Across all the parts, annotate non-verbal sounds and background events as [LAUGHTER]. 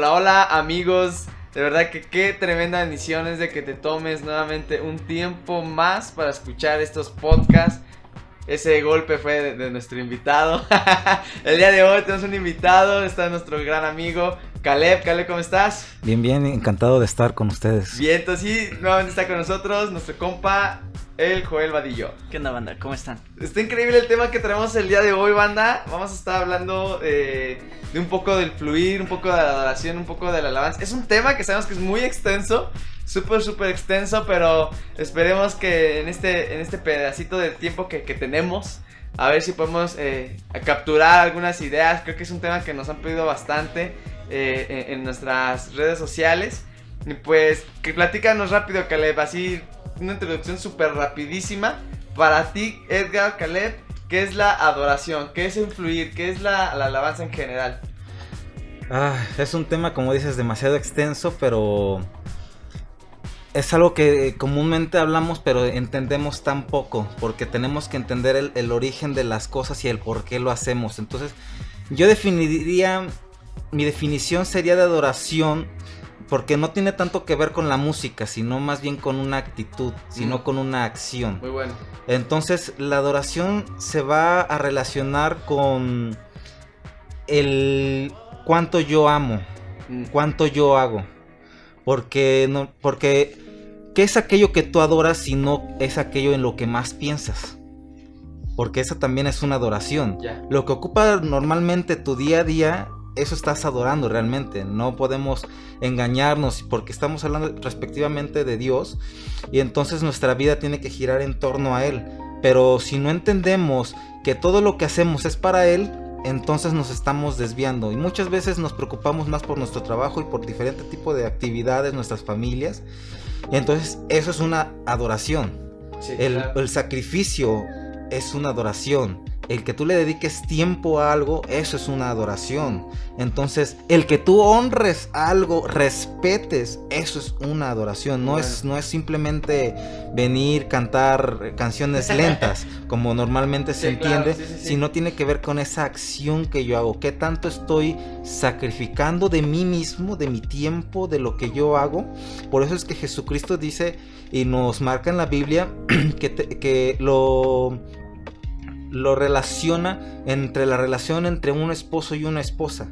Hola, hola amigos. De verdad que qué tremenda bendición es de que te tomes nuevamente un tiempo más para escuchar estos podcasts. Ese golpe fue de, de nuestro invitado. [LAUGHS] El día de hoy tenemos un invitado, está nuestro gran amigo Caleb. Caleb, ¿cómo estás? Bien, bien, encantado de estar con ustedes. Bien, entonces sí, nuevamente está con nosotros nuestro compa, el Joel Vadillo. ¿Qué onda, banda? ¿Cómo están? Está increíble el tema que traemos el día de hoy, banda. Vamos a estar hablando eh, de un poco del fluir, un poco de la adoración, un poco de la alabanza. Es un tema que sabemos que es muy extenso, súper, súper extenso, pero esperemos que en este, en este pedacito de tiempo que, que tenemos, a ver si podemos eh, capturar algunas ideas. Creo que es un tema que nos han pedido bastante eh, en, en nuestras redes sociales. Y pues, que platícanos rápido, Caleb, así una introducción súper rapidísima. Para ti, Edgar, Caleb, ¿qué es la adoración? ¿Qué es influir? ¿Qué es la, la alabanza en general? Ah, es un tema, como dices, demasiado extenso, pero es algo que comúnmente hablamos, pero entendemos tan poco, porque tenemos que entender el, el origen de las cosas y el por qué lo hacemos. Entonces, yo definiría, mi definición sería de adoración porque no tiene tanto que ver con la música, sino más bien con una actitud, sino Mm. con una acción. Muy bueno. Entonces, la adoración se va a relacionar con el cuánto yo amo, Mm. cuánto yo hago. Porque no porque ¿qué es aquello que tú adoras si no es aquello en lo que más piensas? Porque esa también es una adoración. Lo que ocupa normalmente tu día a día, eso estás adorando realmente. No podemos engañarnos porque estamos hablando respectivamente de Dios y entonces nuestra vida tiene que girar en torno a Él. Pero si no entendemos que todo lo que hacemos es para Él, entonces nos estamos desviando y muchas veces nos preocupamos más por nuestro trabajo y por diferente tipo de actividades, nuestras familias. Y entonces eso es una adoración. Sí, El, claro. el sacrificio es una adoración. El que tú le dediques tiempo a algo, eso es una adoración. Entonces, el que tú honres algo, respetes, eso es una adoración. No, es, no es simplemente venir, cantar canciones [LAUGHS] lentas, como normalmente se Sí, entiende, sí, sí, sí. sino tiene que ver con esa acción que yo hago. ¿Qué tanto estoy sacrificando de mí mismo, de mi tiempo, de lo que yo hago? Por eso es que Jesucristo dice y nos marca en la Biblia [CLEARS THROAT] que, te- que lo, lo relaciona entre la relación entre un esposo y una esposa.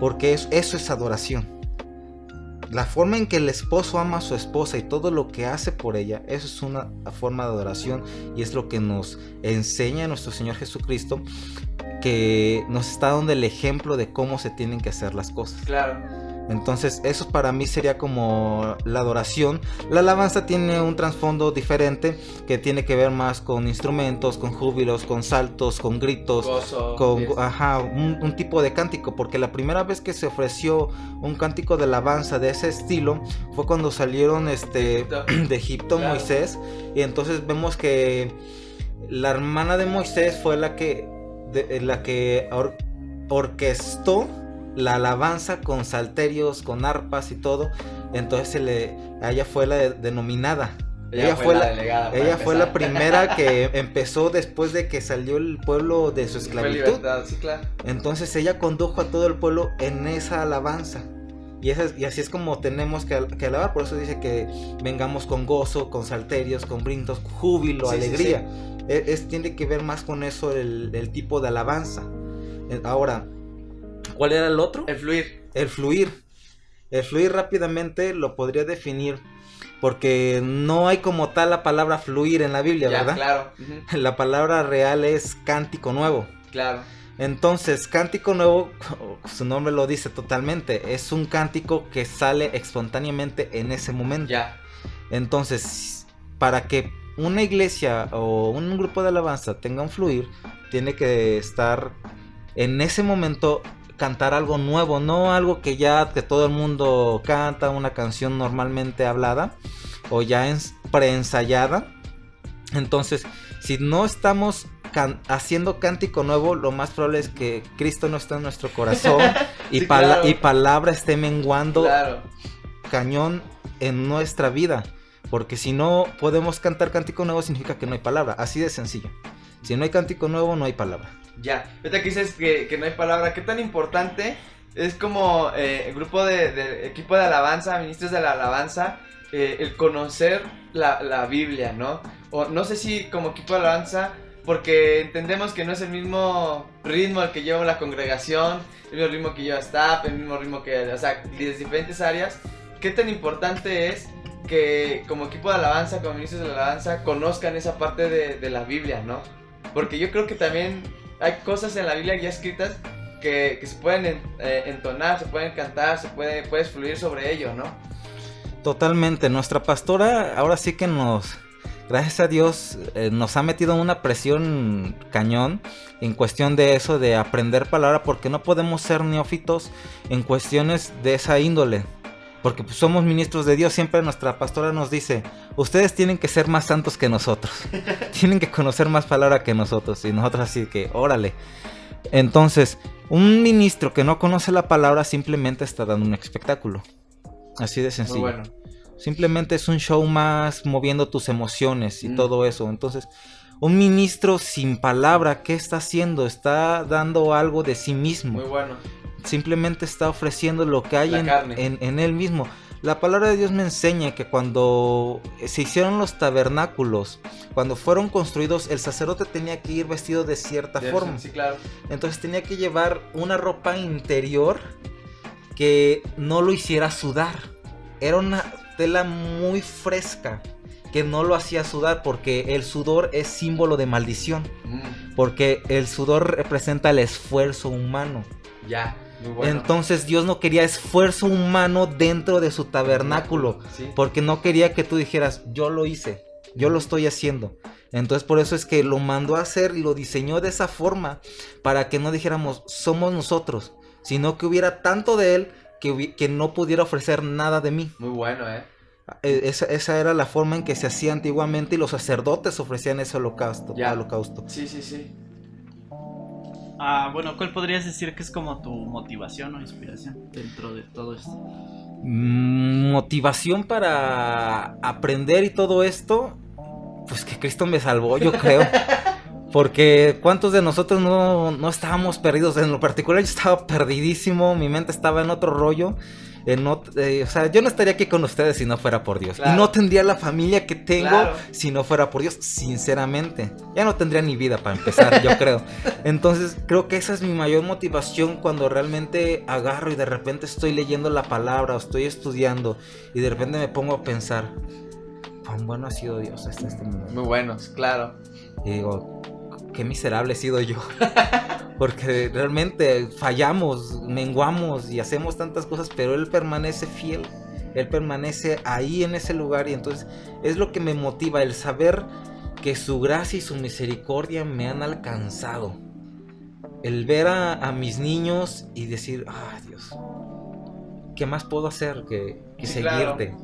Porque es- eso es adoración. La forma en que el esposo ama a su esposa y todo lo que hace por ella, eso es una forma de adoración y es lo que nos enseña nuestro Señor Jesucristo, que nos está dando el ejemplo de cómo se tienen que hacer las cosas. Claro. Entonces, eso para mí sería como la adoración. La alabanza tiene un trasfondo diferente que tiene que ver más con instrumentos, con júbilos, con saltos, con gritos, Gozo. con ajá, un, un tipo de cántico, porque la primera vez que se ofreció un cántico de alabanza de ese estilo fue cuando salieron este Egipto. [CLEARS THROAT] de Egipto Claro. Moisés y entonces vemos que la hermana de Moisés fue la que de- la que or- orquestó la alabanza con salterios, con arpas y todo. Entonces se le, a ella fue la de- denominada. Ella, fue, la, ella fue la primera que [LAUGHS] empezó después de que salió el pueblo de su esclavitud. sí, claro. Entonces ella condujo a todo el pueblo en esa alabanza. Y, y así es como tenemos que, al- que alabar. Por eso dice que vengamos con gozo, con salterios, con brincos, júbilo, Sí, sí, alegría. E- Es, tiene que ver más con eso el, el tipo de alabanza. Eh, Ahora, ¿cuál era el otro? El fluir. El fluir. El fluir rápidamente lo podría definir porque no hay como tal la palabra fluir en la Biblia, Ya, ¿verdad? claro. [LAUGHS] La palabra real es cántico nuevo. Claro. Entonces, cántico nuevo, su nombre lo dice totalmente, es un cántico que sale espontáneamente en ese momento. Ya. Entonces, para que una iglesia o un grupo de alabanza tenga un fluir, tiene que estar en ese momento cantar algo nuevo, no algo que ya que todo el mundo canta, una canción normalmente hablada o ya ens- preensayada. Entonces, si no estamos can- haciendo cántico nuevo, lo más probable es que Cristo no está en nuestro corazón [LAUGHS] y, Sí, pala- claro. y palabra esté menguando Claro. cañón en nuestra vida. Porque si no podemos cantar cántico nuevo significa que no hay palabra. Así de sencillo. Si no hay cántico nuevo, no hay palabra. Ya. Ahorita que dices que, que no hay palabra, ¿qué tan importante es como eh, el grupo de, de equipo de alabanza, ministros de la alabanza, eh, el conocer la, la Biblia, ¿no? O no sé si como equipo de alabanza, porque entendemos que no es el mismo ritmo al que lleva la congregación, el mismo ritmo que lleva staff, el mismo ritmo que, o sea, desde diferentes áreas. ¿Qué tan importante es que como equipo de alabanza, como ministros de la alabanza, conozcan esa parte de, de la Biblia, ¿no? Porque yo creo que también hay cosas en la Biblia ya escritas que, se pueden en- eh, entonar, se pueden cantar, se puede, puedes fluir sobre ello, ¿no? Totalmente. Nuestra pastora ahora sí que nos, gracias a Dios, eh, nos ha metido una presión cañón en cuestión de eso, de aprender palabra, porque no podemos ser neófitos en cuestiones de esa índole. Porque pues, somos ministros de Dios, siempre nuestra pastora nos dice, ustedes tienen que ser más santos que nosotros, [LAUGHS] tienen que conocer más palabra que nosotros, y nosotros así que, órale. Entonces, un ministro que no conoce la palabra simplemente está dando un espectáculo. Así de sencillo. Muy bueno. Simplemente es un show más moviendo tus emociones y Mm. todo eso. Entonces, un ministro sin palabra, ¿qué está haciendo? Está dando algo de sí mismo. Muy bueno. Simplemente está ofreciendo lo que hay en, en- en él mismo. La palabra de Dios me enseña que cuando se hicieron los tabernáculos, cuando fueron construidos, el sacerdote tenía que ir vestido de cierta De- forma. Sí, claro. Entonces tenía que llevar una ropa interior que no lo hiciera sudar. Era una tela muy fresca que no lo hacía sudar porque el sudor es símbolo de maldición. Mm, Porque el sudor representa el esfuerzo humano. ya. Bueno. Entonces Dios no quería esfuerzo humano dentro de su tabernáculo. Sí. Porque no quería que tú dijeras, yo lo hice, yo lo estoy haciendo. Entonces por eso es que lo mandó a hacer y lo diseñó de esa forma, para que no dijéramos, somos nosotros, sino que hubiera tanto de él que, que no pudiera ofrecer nada de mí. Muy bueno, ¿eh? Eh, Esa, esa era la forma en que se hacía antiguamente y los sacerdotes ofrecían ese holocausto. Ya. holocausto. Sí, sí, sí. Ah, bueno, ¿cuál podrías decir que es como tu motivación o inspiración dentro de todo esto? Mm, Motivación para aprender y todo esto, pues que Cristo me salvó, yo creo. [LAUGHS] Porque cuántos de nosotros no, no estábamos perdidos. En lo particular yo estaba perdidísimo, mi mente estaba en otro rollo. En ot- eh, o sea, yo no estaría aquí con ustedes si no fuera por Dios. Claro. Y no tendría la familia que tengo Claro. si no fuera por Dios, sinceramente. Ya no tendría ni vida para empezar, yo [LAUGHS] creo. Entonces, creo que esa es mi mayor motivación cuando realmente agarro y de repente estoy leyendo la palabra o estoy estudiando y de repente me pongo a pensar, cuán bueno ha sido Dios hasta este momento. Muy buenos, claro. Y digo, qué miserable he sido yo. [LAUGHS] Porque realmente fallamos, menguamos y hacemos tantas cosas, pero Él permanece fiel. Él permanece ahí en ese lugar y entonces es lo que me motiva, el saber que su gracia y su misericordia me han alcanzado. El ver a, a mis niños y decir, ah, Dios, ¿qué más puedo hacer que, que Sí, claro. seguirte?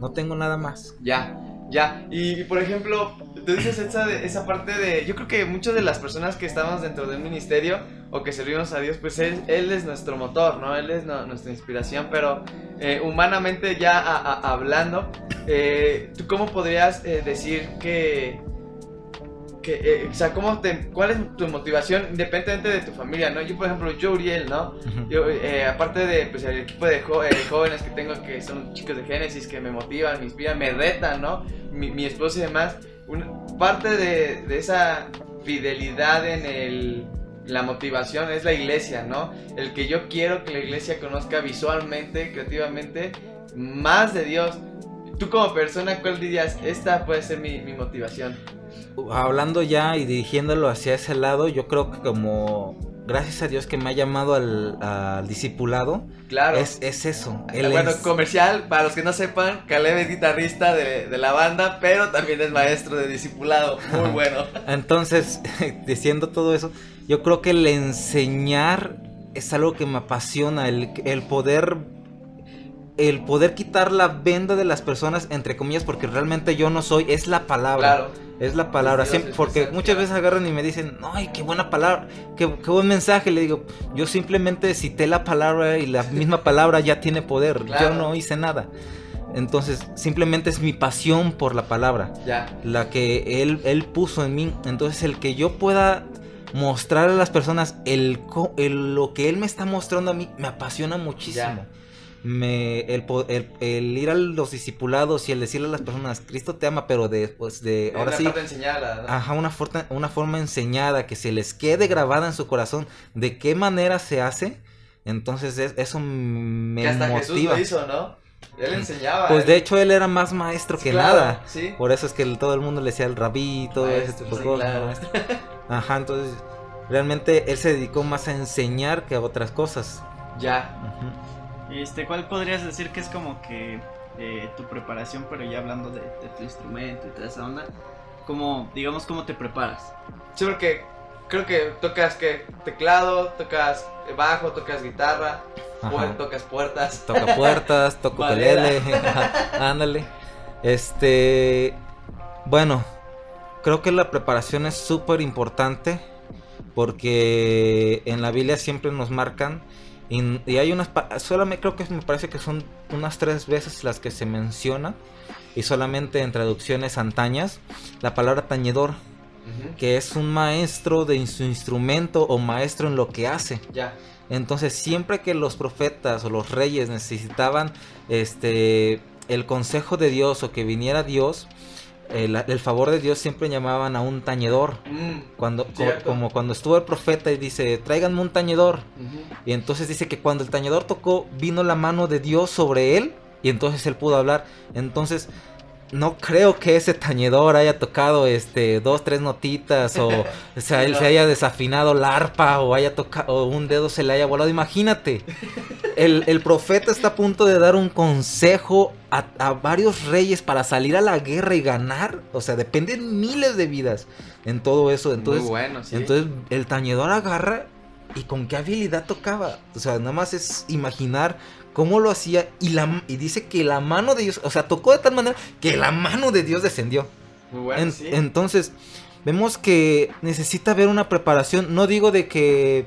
No tengo nada más. Ya, ya. Y, por ejemplo, tú dices esa, esa parte de. Yo creo que muchas de las personas que estamos dentro del ministerio o que servimos a Dios, pues Él, él es nuestro motor, ¿no? Él es nuestra inspiración, pero eh, humanamente ya hablando, eh, ¿tú cómo podrías eh, decir que. Que eh, o sea, ¿cómo te, ¿cuál es tu motivación independientemente de tu familia, ¿no? Yo, por ejemplo, yo, Uriel, ¿no? Yo, eh, aparte de pues, el equipo de jo- eh, jóvenes que tengo, que son chicos de Génesis, que me motivan, me inspiran, me retan, ¿no? Mi, mi esposo y demás. una- parte de, de esa fidelidad en el, la motivación es la iglesia, ¿no? El que yo quiero que la iglesia conozca visualmente, creativamente, más de Dios. Tú como persona, ¿cuál dirías? Esta puede ser mi, mi motivación. Hablando ya y dirigiéndolo hacia ese lado, yo creo que como gracias a Dios que me ha llamado al, al discipulado, Claro. es, es eso. el bueno, ens- comercial, para los que no sepan, Caleb es guitarrista de, de la banda, pero también es maestro de discipulado. Muy bueno. [LAUGHS] Entonces, [LAUGHS] diciendo todo eso, yo creo que el enseñar es algo que me apasiona, el, el poder el poder quitar la venda de las personas, entre comillas, porque realmente yo no soy, es la palabra. Claro. Es la palabra, siempre, porque muchas veces agarran y me dicen, ay, qué buena palabra, qué, qué buen mensaje. Le digo, yo simplemente cité la palabra y la misma palabra ya tiene poder. Claro. Yo no hice nada. Entonces, simplemente es mi pasión por la palabra, Ya. la que él, él puso en mí. Entonces, el que yo pueda mostrar a las personas el, lo que él me está mostrando a mí me apasiona muchísimo. Ya. Me, el, el- el ir a los discipulados y el decirle a las personas, Cristo te ama, pero de, pues, de ahora Una sí, parte enseñada, ¿no? ajá, una, forma, una forma enseñada, que se les quede grabada en su corazón de qué manera se hace, entonces es- eso me que hasta Jesús motiva. lo hizo, ¿no? Él enseñaba. Pues él- de hecho él era más maestro que claro, nada. Sí. Por eso es que todo el mundo le decía el todo ese tipo de sí, cosas, claro. Ajá, entonces realmente él se dedicó más a enseñar que a otras cosas. Ya. Ujú. Este, ¿cuál podrías decir que es como que eh, tu preparación, pero ya hablando de, de tu instrumento y toda esa onda? Como, digamos, cómo te preparas. Sí, porque creo que tocas que teclado, tocas bajo, tocas guitarra, puer- tocas puertas. Toca puertas, [LAUGHS] toco ajá, ándale. Este, bueno, creo que la preparación es súper importante porque en la Biblia siempre nos marcan y, y hay unas, pa- solamente creo que me parece que son unas tres veces las que se menciona y solamente en traducciones antañas la palabra tañedor, que es un maestro de su instrumento o maestro en lo que hace. Ya. Entonces, siempre que los profetas o los reyes necesitaban este el consejo de Dios o que viniera Dios, el, el favor de Dios siempre llamaban a un tañedor. Mm, Cuando, co- como cuando estuvo el profeta y dice, tráiganme un tañedor. Y entonces dice que cuando el tañedor tocó, vino la mano de Dios sobre él y entonces él pudo hablar. Entonces, no creo que ese tañedor haya tocado este dos, tres notitas o, o sea, él No. se haya desafinado la arpa o haya tocado o un dedo se le haya volado. Imagínate. El, el profeta está a punto de dar un consejo a, a varios reyes para salir a la guerra y ganar. O sea, dependen miles de vidas en todo eso. Entonces, Muy bueno, sí. entonces el tañedor agarra y con qué habilidad tocaba. O sea, nada más es imaginar cómo lo hacía y, la, y dice que la mano de Dios, o sea, tocó de tal manera que la mano de Dios descendió. Muy bueno, En- sí. Entonces, vemos que necesita haber una preparación. No digo de que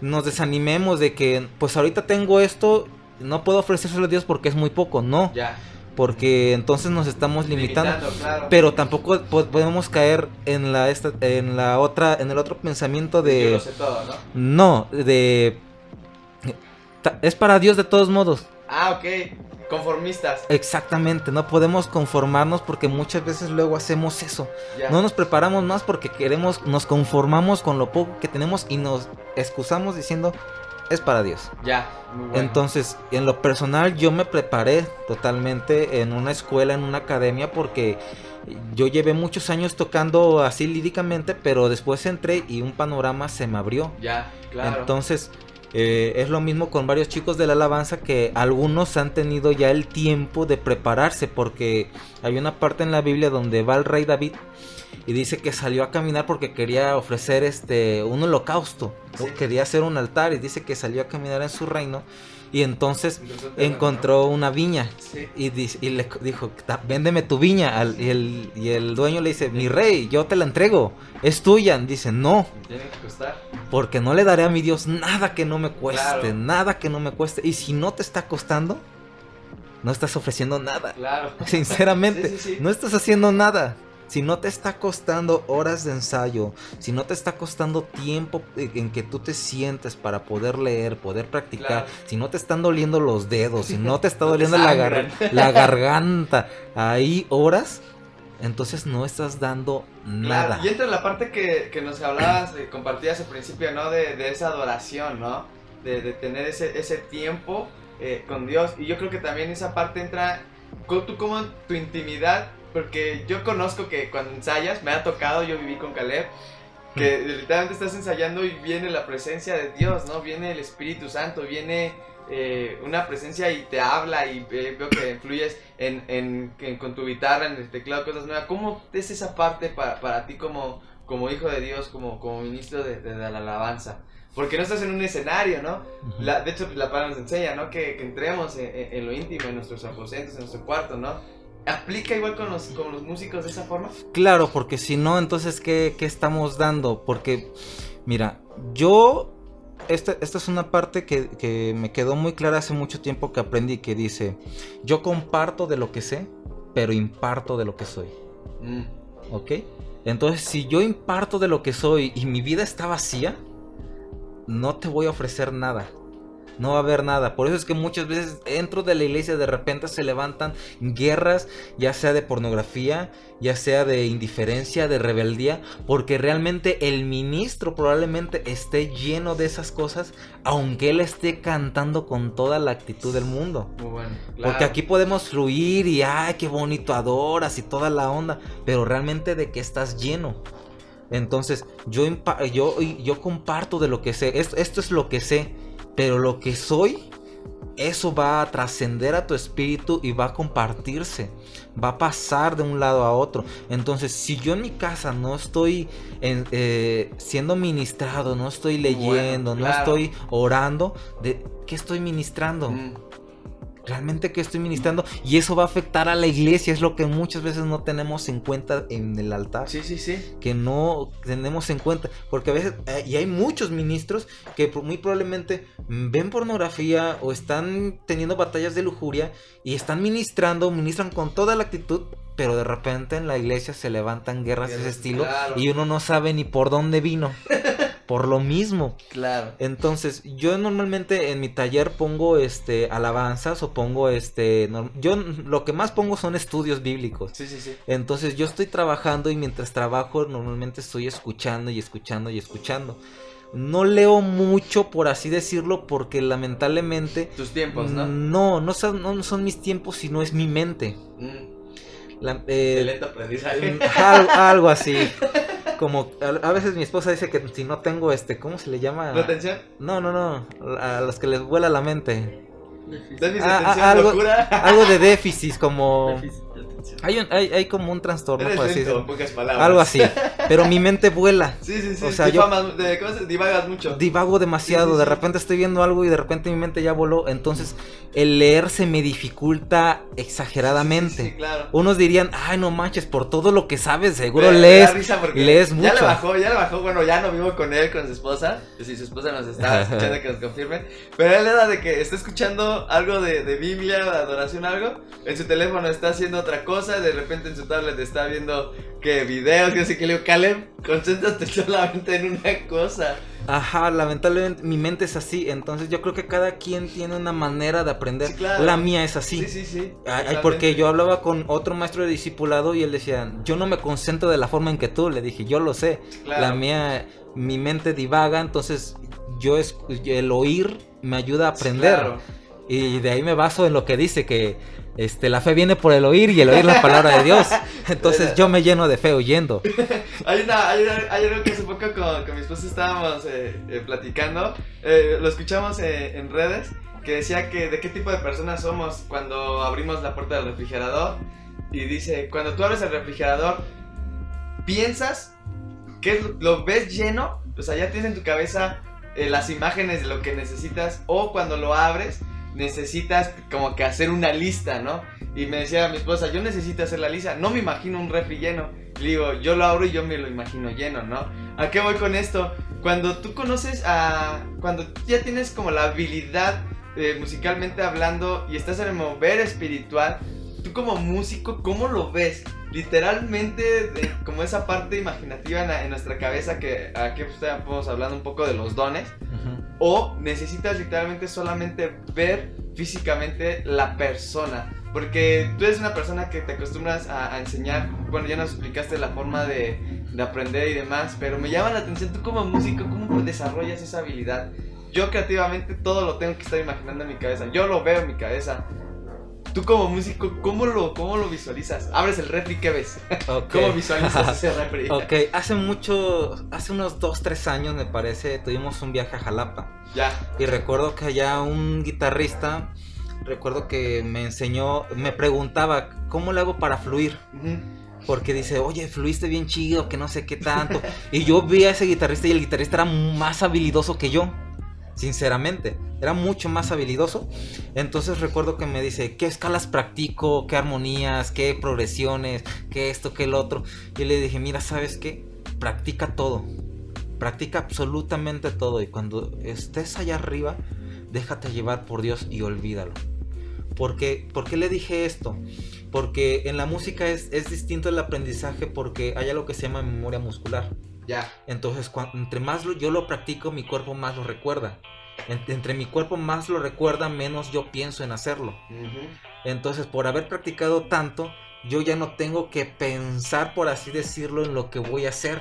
nos desanimemos, de que pues ahorita tengo esto, no puedo ofrecérselo a Dios porque es muy poco. No, Ya. porque entonces nos estamos limitando. claro. Pero tampoco po- podemos caer en la esta, en la otra en el otro pensamiento Yo de lo sé todo, ¿no? no, de es para Dios de todos modos. Ah, ok. Conformistas. Exactamente, no podemos conformarnos porque muchas veces luego hacemos eso. No nos preparamos más porque queremos nos conformamos con lo poco que tenemos y nos excusamos diciendo es para Dios. Ya. Muy bueno. Entonces, en lo personal, yo me preparé totalmente en una escuela, en una academia, porque yo llevé muchos años tocando así líricamente, pero después entré y un panorama se me abrió. Ya, claro. Entonces, eh, es lo mismo con varios chicos de la alabanza que algunos han tenido ya el tiempo de prepararse, porque hay una parte en la Biblia donde va el rey David y dice que salió a caminar porque quería ofrecer este un holocausto, Sí. quería hacer un altar y dice que salió a caminar en su reino y entonces encontró una viña y, y le dijo, "Ta- véndeme tu viña. Al- y, el, y el dueño le dice, mi rey, yo te la entrego, es tuya. Dice, no, Me Tiene que costar. porque no le daré a mi Dios nada que no me cueste, Claro. nada que no me cueste. Y si no te está costando, no estás ofreciendo nada. Claro. [LAUGHS] Sinceramente, Sí, sí, sí. no estás haciendo nada. Si no te está costando horas de ensayo, si no te está costando tiempo eh, en que tú te sientes para poder leer, poder practicar, Claro. si no te están doliendo los dedos, si no te está [LAUGHS] No te doliendo la, gar- sangran. la garganta, ahí horas, entonces no estás dando nada. Claro, y entra la parte que, que nos hablabas, eh, compartías al principio, ¿no? De, de esa adoración, ¿no? De, de tener ese, ese tiempo eh, con Dios. Y yo creo que también esa parte entra, tú como tu intimidad, porque yo conozco que cuando ensayas, me ha tocado, yo viví con Caleb, que literalmente estás ensayando y viene la presencia de Dios, ¿no? Viene el Espíritu Santo, viene eh, una presencia y te habla y eh, veo que influyes en, en- en- con tu guitarra, en el teclado, cosas nuevas. ¿Cómo es esa parte para, para ti como, como hijo de Dios, como, como ministro de, de la alabanza? Porque no estás en un escenario, ¿no? La- de hecho, la palabra nos enseña, ¿no? Que, que entremos en, en- en lo íntimo, en nuestros aposentos, en nuestro cuarto, ¿no? ¿Aplica igual con los, con los músicos de esa forma? Claro, porque si no, entonces, ¿qué, qué estamos dando? Porque, mira, yo, esta, esta es una parte que, que me quedó muy clara hace mucho tiempo que aprendí, que dice, yo comparto de lo que sé, pero imparto de lo que soy, Mm, ¿ok? Entonces, si yo imparto de lo que soy y mi vida está vacía, no te voy a ofrecer nada no va a haber nada. Por eso es que muchas veces dentro de la iglesia de repente se levantan guerras, ya sea de pornografía, ya sea de indiferencia, de rebeldía, porque realmente el ministro probablemente esté lleno de esas cosas, aunque él esté cantando con toda la actitud del mundo. Porque aquí podemos fluir y, ay, qué bonito adoras y toda la onda, pero realmente de que estás lleno. Entonces, yo, yo, yo comparto de lo que sé. esto es lo que sé pero lo que soy, eso va a trascender a tu espíritu y va a compartirse. Va a pasar de un lado a otro. Entonces, si yo en mi casa no estoy eh, siendo ministrado, no estoy leyendo, no estoy orando, ¿de qué estoy ministrando? Mm realmente que estoy ministrando y eso va a afectar a la iglesia, es lo que muchas veces no tenemos en cuenta en el altar. Sí, sí, sí. Que no tenemos en cuenta, porque a veces, eh, y hay muchos ministros que muy probablemente ven pornografía o están teniendo batallas de lujuria y están ministrando, ministran con toda la actitud, pero de repente en la iglesia se levantan guerras de ese estilo y uno no sabe ni por dónde vino. [LAUGHS] por lo mismo. Claro. Entonces, yo normalmente en mi taller pongo este alabanzas o pongo este yo lo que más pongo son estudios bíblicos. Sí, sí, sí. Entonces, yo estoy trabajando y mientras trabajo normalmente estoy escuchando y escuchando y escuchando. No leo mucho, por así decirlo, porque lamentablemente... Tus tiempos, ¿no? No, no son, no son mis tiempos, sino es mi mente. Mm. La, eh, aprendizaje. algo así. [LAUGHS] como a, veces mi esposa dice que si no tengo este, ¿cómo se le llama? ¿Retención? No, no, no, a los que les vuela la mente. Déficit, ah, ah, algo, algo de [LAUGHS] déficit, como... Déficit. Hay, un, hay, hay como un trastorno, por así pocas palabras. Algo así. [LAUGHS] Pero mi mente vuela. Sí, sí, sí. O sea, yo de, divagas mucho. Divago demasiado. de repente estoy viendo algo y de repente mi mente ya voló. Entonces, el leer se me dificulta exageradamente. Sí, claro. Unos dirían, ay, no manches, por todo lo que sabes, seguro lees. lees mucho. Ya le bajó, ya le bajó. Bueno, ya no vivo con él, con su esposa. Si su esposa nos está [LAUGHS] escuchando, que nos confirme. Pero él era de que está escuchando algo de, de Biblia, de adoración, algo. En su teléfono está haciendo otra cosa de repente en su tablet está viendo que videos, que así que le digo, Caleb, concéntrate solamente en una cosa. Ajá, lamentablemente mi mente es así, entonces yo creo que cada quien tiene una manera de aprender. La mía es así. Sí, sí, sí. porque yo hablaba con otro maestro de discipulado y él decía, yo no me concentro de la forma en que tú, le dije, yo lo sé. La mía, mi mente divaga, entonces yo es, el oír me ayuda a aprender. Y de ahí me baso en lo que dice que este, la fe viene por el oír y el oír la palabra de Dios. [LAUGHS] Entonces yo me lleno de fe oyendo. [LAUGHS] hay, una, hay, hay, algo que hace poco con, con mi esposa estábamos eh, eh, platicando, eh, lo escuchamos en redes, que decía que de qué tipo de personas somos cuando abrimos la puerta del refrigerador. Y dice, cuando tú abres el refrigerador, piensas que lo ves lleno, o sea, ya tienes en tu cabeza las imágenes de lo que necesitas, o cuando lo abres, necesitas como que hacer una lista, ¿no? Y me decía mi esposa, yo necesito hacer la lista, no me imagino un refri lleno. Le digo, yo lo abro y yo me lo imagino lleno, ¿no? ¿A qué voy con esto? Cuando tú conoces a... Cuando ya tienes como la habilidad eh, musicalmente hablando y estás en el mover espiritual, tú como músico, ¿cómo lo ves? Literalmente, como esa parte imaginativa en, nuestra cabeza que aquí estamos hablando un poco de los dones. O necesitas literalmente solamente ver físicamente la persona. Porque tú eres una persona que te acostumbras a, enseñar. Bueno, ya nos explicaste la forma de, de, aprender y demás. Pero me llama la atención tú como músico, ¿cómo desarrollas esa habilidad? Yo creativamente todo lo tengo que estar imaginando en mi cabeza. Yo lo veo en mi cabeza. Tú como músico, ¿cómo lo, cómo lo visualizas? Abres el refri, ¿qué ves? ¿Cómo visualizas [LAUGHS] ese refri? ok, hace mucho, hace unos 2, 3 años me parece, tuvimos un viaje a Jalapa. Ya. Y recuerdo que allá un guitarrista, recuerdo que me enseñó, me preguntaba, ¿cómo le hago para fluir? Porque dice, oye, fluiste bien chido, que no sé qué tanto. y yo vi a ese guitarrista y el guitarrista era más habilidoso que yo sinceramente. Era mucho más habilidoso. Entonces recuerdo que me dice, ¿qué escalas practico? ¿Qué armonías? ¿Qué progresiones? ¿Qué esto? ¿Qué el otro? Y le dije, mira, ¿sabes qué? Practica todo. Practica absolutamente todo. Y cuando estés allá arriba, déjate llevar por Dios y olvídalo. ¿Por qué, ¿Por qué le dije esto? Porque en la música es, es distinto el aprendizaje porque hay algo que se llama memoria muscular. Ya. Entonces, cuan- entre más lo- yo lo practico, mi cuerpo más lo recuerda. En- entre mi cuerpo más lo recuerda, menos yo pienso en hacerlo. Entonces, por haber practicado tanto, yo ya no tengo que pensar, por así decirlo, en lo que voy a hacer.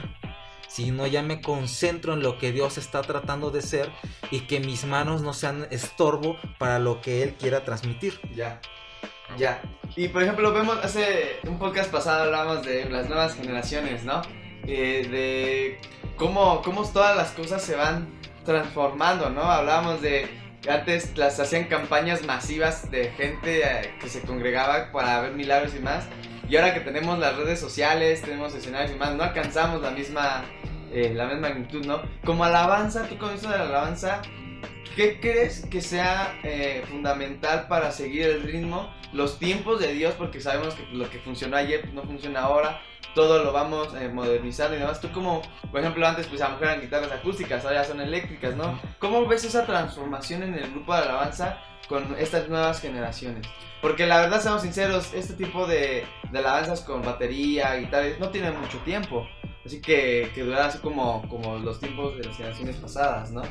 Sino ya me concentro en lo que Dios está tratando de ser y que mis manos no sean estorbo para lo que Él quiera transmitir. Ya. Ya. Y por ejemplo, vemos hace un podcast pasado hablábamos de las nuevas generaciones, ¿no? Eh, de cómo, cómo todas las cosas se van transformando, ¿no? Hablábamos de que antes las hacían campañas masivas de gente eh, que se congregaba para ver milagros y más. Y ahora que tenemos las redes sociales, tenemos escenarios y más, no alcanzamos la misma, eh, la misma magnitud, ¿no? Como alabanza, tú con esto de la alabanza, ¿Qué crees que sea eh, fundamental para seguir el ritmo? Los tiempos de Dios, porque sabemos que lo que funcionó ayer pues, no funciona ahora. Todo lo vamos eh, modernizando y demás. Tú como, por ejemplo, antes pues a lo mejor eran guitarras acústicas, ahora ya son eléctricas, ¿no? ¿Cómo ves esa transformación en el grupo de alabanza con estas nuevas generaciones? Porque la verdad, seamos sinceros, este tipo de, de alabanzas con batería, guitarra, no tienen mucho tiempo. Así que, que duran así como, como los tiempos de las generaciones pasadas, ¿no?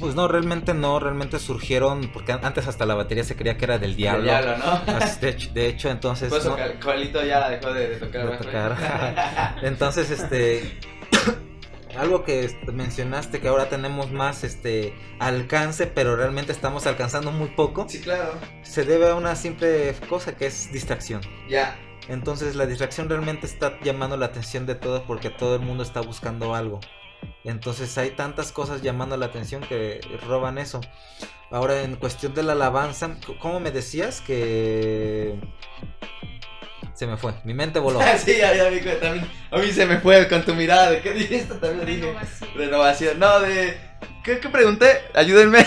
Pues no, realmente no, realmente surgieron, porque an- antes hasta la batería se creía que era del diablo. El diablo, ¿no? [LAUGHS] De hecho, de hecho, entonces... No- Colito ya dejó de, de tocar. de bajo. tocar. [LAUGHS] Entonces, este. [COUGHS] Algo que este, mencionaste que ahora tenemos más este alcance, pero realmente estamos alcanzando muy poco, sí, claro. se debe a una simple cosa que es distracción. Ya. Entonces la distracción realmente está llamando la atención de todos porque todo el mundo está buscando algo. Entonces hay tantas cosas llamando la atención que roban eso. Ahora en cuestión de la alabanza, ¿cómo me decías que se me fue? Mi mente voló. [LAUGHS] sí, ya, ya vi también. A mí se me fue con tu mirada. ¿De qué dijiste? También dije. Renovación. Renovación. No, de. ¿Qué, qué pregunté? Ayúdenme.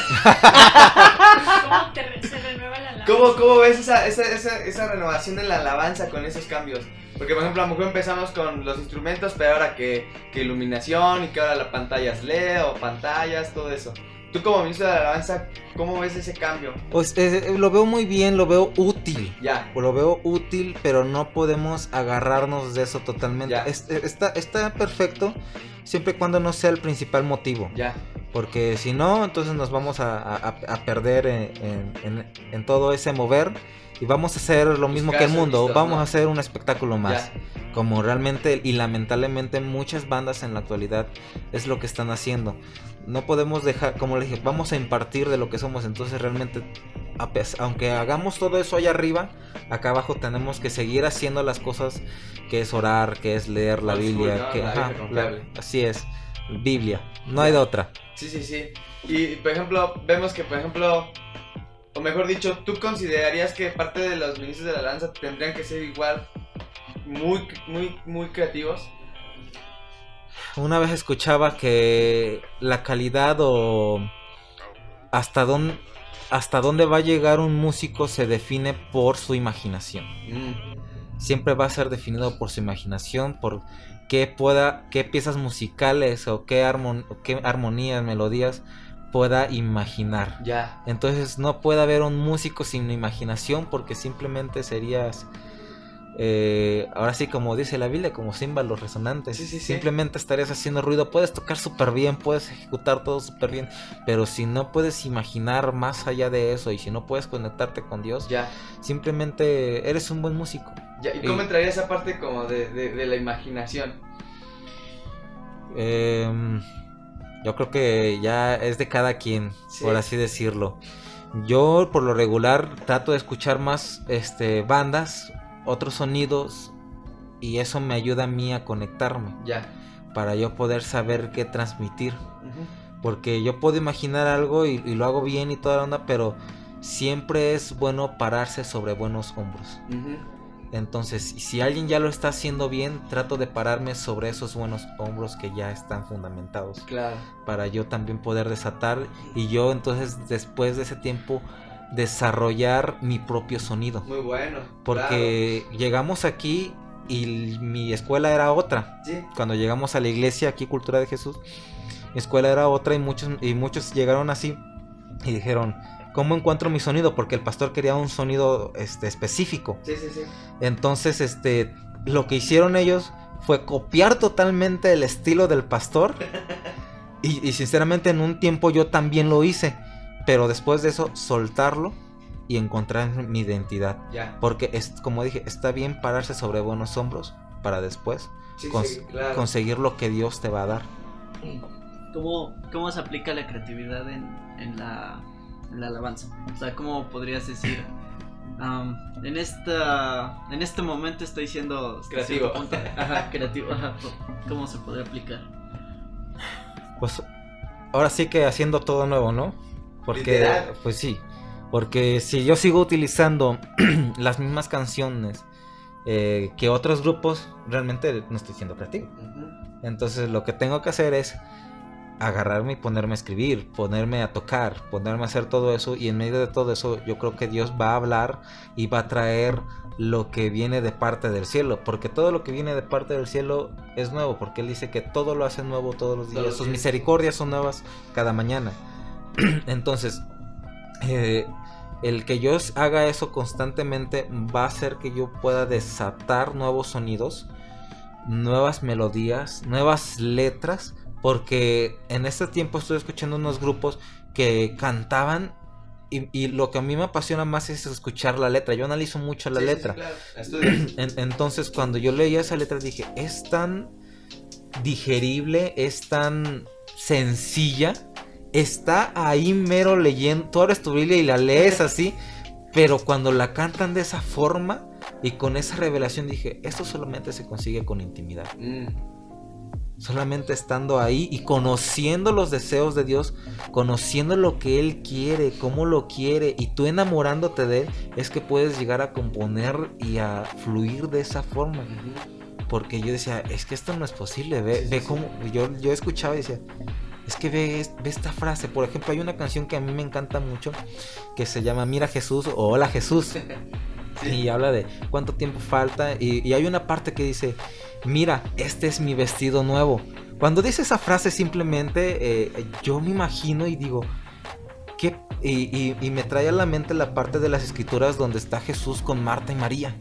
¿Cómo [LAUGHS] te re- se renueva la alabanza? ¿Cómo, cómo ves esa, esa, esa, esa renovación de la alabanza con esos cambios? Porque, por ejemplo, a lo mejor empezamos con los instrumentos, pero ahora que, iluminación y que ahora la pantalla es LED o pantallas, todo eso. Tú, como ministro de la alabanza, ¿cómo ves ese cambio? Pues eh, lo veo muy bien, lo veo útil. Ya. Lo veo útil, pero no podemos agarrarnos de eso totalmente. Ya. Es- está, está perfecto siempre y cuando no sea el principal motivo. Ya. Porque si no, entonces nos vamos a, a- a perder en, en- en- en todo ese mover. Y vamos a hacer lo mismo que el mundo. Vamos ¿no? a hacer un espectáculo más. Ya. Como realmente y lamentablemente muchas bandas en la actualidad es lo que están haciendo. No podemos dejar, como le dije, vamos a impartir de lo que somos. Entonces realmente, aunque hagamos todo eso allá arriba, acá abajo tenemos que seguir haciendo las cosas que es orar, que es leer la Biblia. que, La ajá, la- así es, Biblia. No hay de otra. Sí, sí, sí. Y por ejemplo, vemos que, por ejemplo, o mejor dicho, ¿tú considerarías que parte de los ministros de la lanza tendrían que ser igual, muy, muy, muy creativos? Una vez escuchaba que la calidad o hasta dónde, hasta dónde va a llegar un músico se define por su imaginación. Siempre va a ser definido por su imaginación, por qué pueda, qué piezas musicales o qué, armon- o qué armonías, melodías pueda imaginar. Ya. Entonces no puede haber un músico sin imaginación porque simplemente serías, eh, ahora sí como dice la Biblia, como címbalos resonantes. Sí, sí, sí. Simplemente estarías haciendo ruido. Puedes tocar súper bien, puedes ejecutar todo súper bien, pero si no puedes imaginar más allá de eso y si no puedes conectarte con Dios, Ya. simplemente eres un buen músico. ya. ¿Y cómo entraría esa parte como de, de, de la imaginación? Em, yo creo que ya es de cada quien, por así decirlo. Yo por lo regular trato de escuchar más este bandas, otros sonidos y eso me ayuda a mí a conectarme Ya. para yo poder saber qué transmitir. Porque yo puedo imaginar algo y, y lo hago bien y toda la onda, pero siempre es bueno pararse sobre buenos hombros. Entonces, si alguien ya lo está haciendo bien, trato de pararme sobre esos buenos hombros que ya están fundamentados Claro. para yo también poder desatar y yo entonces después de ese tiempo desarrollar mi propio sonido. Muy bueno. Porque llegamos aquí y mi escuela era otra. Sí. Cuando llegamos a la iglesia aquí Cultura de Jesús, mi escuela era otra y muchos y muchos llegaron así y dijeron, ¿cómo encuentro mi sonido? Porque el pastor quería un sonido este, específico. Sí, sí, sí. Entonces, este, lo que hicieron ellos fue copiar totalmente el estilo del pastor. [LAUGHS] Y, y sinceramente en un tiempo yo también lo hice. Pero después de eso, soltarlo y encontrar mi identidad. Ya. Porque es, como dije, está bien pararse sobre buenos hombros para después Sí, cons- sí, claro. conseguir lo que Dios te va a dar. ¿Cómo, cómo se aplica la creatividad en, en la, en la alabanza? O sea, ¿cómo podrías decir? am, en esta en este momento estoy siendo Creativo. cierto punto- [LAUGHS] ajá, creativo ajá, cómo se podría aplicar Pues ahora sí que haciendo todo nuevo, ¿no? Porque, Literal. pues sí, porque si yo sigo utilizando [CLEARS THROAT] las mismas canciones eh, que otros grupos, realmente no estoy siendo creativo. Entonces lo que tengo que hacer es agarrarme y ponerme a escribir, ponerme a tocar, ponerme a hacer todo eso y en medio de todo eso yo creo que Dios va a hablar y va a traer lo que viene de parte del cielo, porque todo lo que viene de parte del cielo es nuevo, porque Él dice que todo lo hace nuevo todos los días, sus misericordias son nuevas cada mañana. [CLEARS THROAT] Entonces, eh, el que yo haga eso constantemente va a hacer que yo pueda desatar nuevos sonidos, nuevas melodías, nuevas letras, porque en este tiempo estoy escuchando unos grupos que cantaban y, y lo que a mí me apasiona más es escuchar la letra. Yo analizo mucho la Sí, sí, sí, letra. claro. Estudios. En- entonces cuando yo leía esa letra dije, es tan digerible, es tan sencilla, está ahí mero leyendo, tú abres tu Biblia y la lees así, pero cuando la cantan de esa forma y con esa revelación dije, esto solamente se consigue con intimidad. Mm. Solamente estando ahí y conociendo los deseos de Dios, conociendo lo que Él quiere, cómo lo quiere, y tú enamorándote de Él, es que puedes llegar a componer y a fluir de esa forma. Porque yo decía, es que esto no es posible, ve, Sí, ve sí. cómo. Yo, yo escuchaba y decía, es que ve, ve esta frase. Por ejemplo, hay una canción que a mí me encanta mucho que se llama Mira Jesús o Hola Jesús. [LAUGHS] Sí. Y habla de cuánto tiempo falta. Y, y hay una parte que dice, mira, este es mi vestido nuevo. Cuando dice esa frase simplemente, eh, yo me imagino y digo, ¿qué? Y, y- y me trae a la mente la parte de las escrituras donde está Jesús con Marta y María.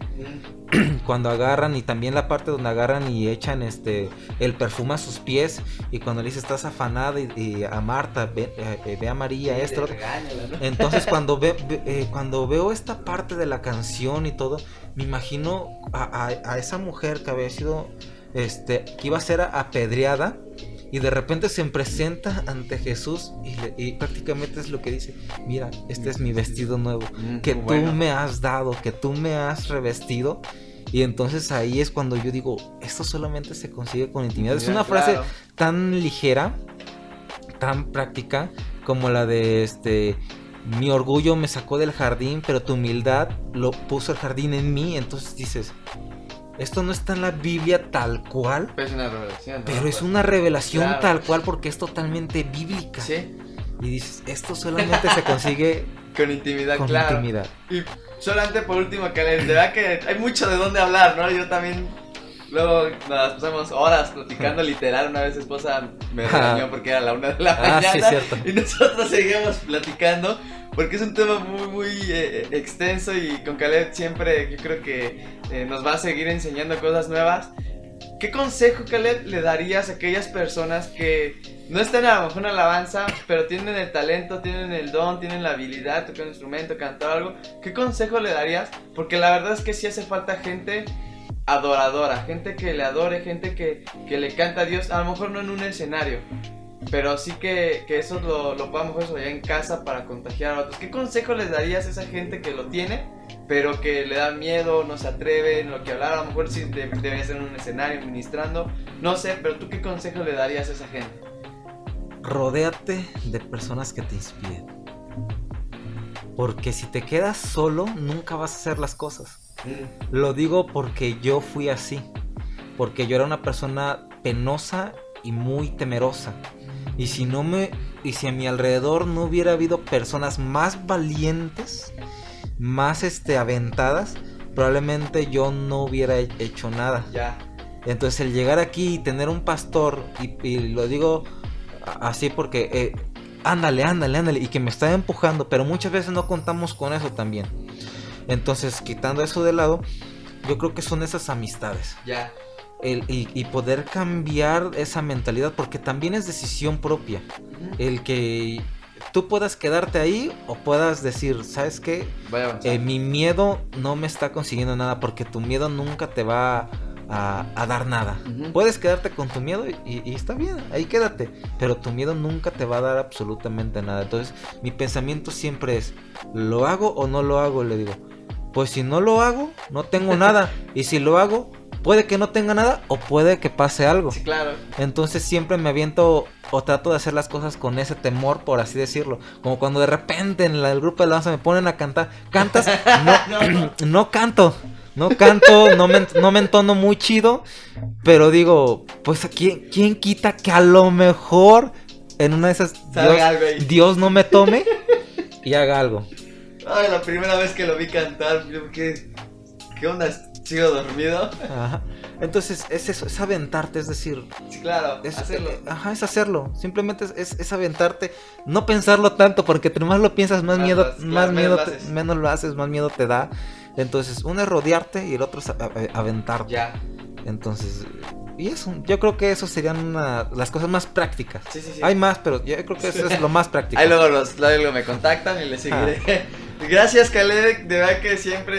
[CLEARS THROAT] Cuando agarran y también la parte donde agarran y echan este el perfume a sus pies. Y cuando le dice, estás afanada y, y a Marta, ve, eh, ve a María, Sí, esto, otro". regáñala, ¿no? Entonces [LAUGHS] cuando, ve- ve- eh, cuando veo esta parte de la canción y todo, me imagino a, a- a esa mujer que había sido, este, que iba a ser apedreada y de repente se presenta ante Jesús y, le- y prácticamente es lo que dice, mira, este es mi vestido nuevo, Mm, que tú bueno. me has dado, que tú me has revestido. Y entonces ahí es cuando yo digo, esto solamente se consigue con intimidad. Es una frase Claro. tan ligera, tan práctica como la de este mi orgullo me sacó del jardín, pero tu humildad lo puso el jardín en mí, entonces dices, esto no está en la Biblia tal cual, Pero es una revelación. ¿no? pero es una revelación Claro. tal cual porque es totalmente bíblica. Sí, Y dices, esto solamente se consigue [LAUGHS] con intimidad, con claro. intimidad. Y solamente por último, que les de verdad que hay mucho de dónde hablar, ¿no? Yo también. Luego nos pasamos horas platicando literal. Una vez esposa me regañó porque era la una de la Ah, sí, mañana. cierto. y nosotros seguíamos platicando porque es un tema muy, muy eh, extenso. Y con Caleb siempre yo creo que eh, nos va a seguir enseñando cosas nuevas. ¿Qué consejo, Caleb, le darías a aquellas personas que no están a lo mejor en alabanza, pero tienen el talento, tienen el don, tienen la habilidad, tocar un instrumento, cantar algo? ¿Qué consejo le darías? Porque la verdad es que sí hace falta gente adoradora, gente que le adore, gente que, que le canta a Dios, a lo mejor no en un escenario, pero sí que, que eso lo, lo podamos allá en casa para contagiar a otros. ¿Qué consejo les darías a esa gente que lo tiene, pero que le da miedo, no se atreve, en lo que hablar? A lo mejor sí de- debería ser en un escenario, ministrando, no sé, pero tú qué consejo le darías a esa gente? Rodéate de personas que te inspiren. Porque si te quedas solo, nunca vas a hacer las cosas. Lo digo porque yo fui así. Porque yo era una persona penosa y muy temerosa. Y si no me. Y si a mi alrededor no hubiera habido personas más valientes, más este aventadas, probablemente yo no hubiera he- hecho nada. Ya. Entonces el llegar aquí y tener un pastor, y, y lo digo así porque eh, ándale, ándale, ándale, y que me está empujando, pero muchas veces no contamos con eso también. Entonces, quitando eso de lado, yo creo que son esas amistades. Ya. El, y, y poder cambiar esa mentalidad, porque también es decisión propia. El que tú puedas quedarte ahí o puedas decir, ¿sabes qué? Voy a avanzar. Eh, mi miedo no me está consiguiendo nada porque tu miedo nunca te va a, a dar nada. Puedes quedarte con tu miedo y, y está bien, ahí quédate. Pero tu miedo nunca te va a dar absolutamente nada. Entonces, mi pensamiento siempre es, ¿lo hago o no lo hago? Le digo, pues si no lo hago, no tengo nada. [LAUGHS] Y si lo hago, puede que no tenga nada o puede que pase algo. Sí, claro. Entonces siempre me aviento o trato de hacer las cosas con ese temor, por así decirlo. Como cuando de repente en la- el grupo de alabanza me ponen a cantar. ¿Cantas? [LAUGHS] No, [CLEARS THROAT] no canto. No canto, no me, no me entono muy chido. Pero digo, pues ¿quién, quién quita que a lo mejor en una de esas Dios. Dios no me tome [LAUGHS] y haga algo. Ay, la primera vez que lo vi cantar, yo, ¿qué, qué onda? ¿Sigo dormido? Ajá. Entonces es eso, es aventarte, es decir, Sí, claro. Es, hacerlo. eh, Ajá, es hacerlo. Simplemente es, es- es aventarte. No pensarlo tanto, porque entre más lo piensas, más Más miedo, más miedo, menos lo te- menos lo haces, más miedo te da. Entonces, uno es rodearte y el otro es a- a- aventarte. Ya. Entonces, y eso, yo creo que eso serían una- las cosas más prácticas. Sí, sí, sí. Hay más, pero yo creo que eso es lo más [LAUGHS] práctico. Ahí luego, los, luego me contactan y les seguiré. [LAUGHS] Gracias, Khaled. De verdad que siempre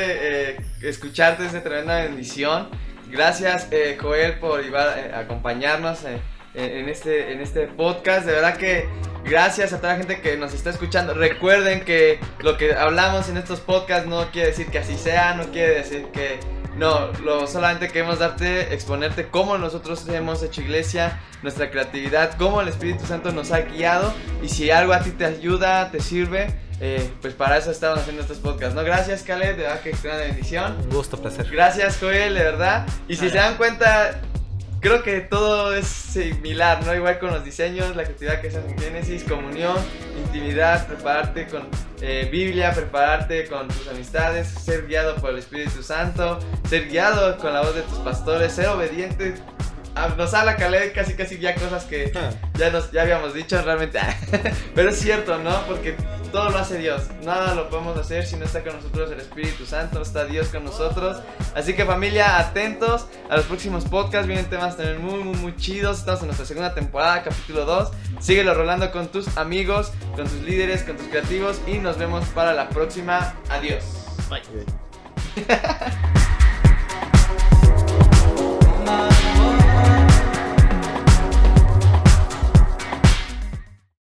eh, escucharte es de tremenda bendición. Gracias, eh, Joel, por llevar, eh, acompañarnos eh, en este, en este podcast. De verdad que gracias a toda la gente que nos está escuchando. Recuerden que lo que hablamos en estos podcasts no quiere decir que así sea, no quiere decir que no, lo, solamente queremos darte, exponerte cómo nosotros hemos hecho iglesia, nuestra creatividad, cómo el Espíritu Santo nos ha guiado y si algo a ti te ayuda, te sirve, eh, pues para eso estamos haciendo estos podcasts, ¿no? Gracias, Caleb, de verdad que es una bendición. Un gusto, placer. Gracias, Joel, de verdad. Y si se dan cuenta, creo que todo es similar, ¿no? Igual con los diseños, la creatividad que es en Génesis, comunión, intimidad, prepararte con eh, Biblia, prepararte con tus amistades, ser guiado por el Espíritu Santo, ser guiado con la voz de tus pastores, ser obediente. Ah, nos a la calé casi casi ya cosas que ah. ya, nos, ya habíamos dicho realmente. [LAUGHS] Pero es cierto, ¿no? Porque todo lo hace Dios. Nada lo podemos hacer si no está con nosotros el Espíritu Santo, está Dios con nosotros. Así que familia, atentos a los próximos podcasts. Vienen temas también muy, muy, muy chidos. Estamos en nuestra segunda temporada, capítulo 2. Síguelo rolando con tus amigos, con tus líderes, con tus creativos y nos vemos para la próxima. Adiós. Bye. [LAUGHS]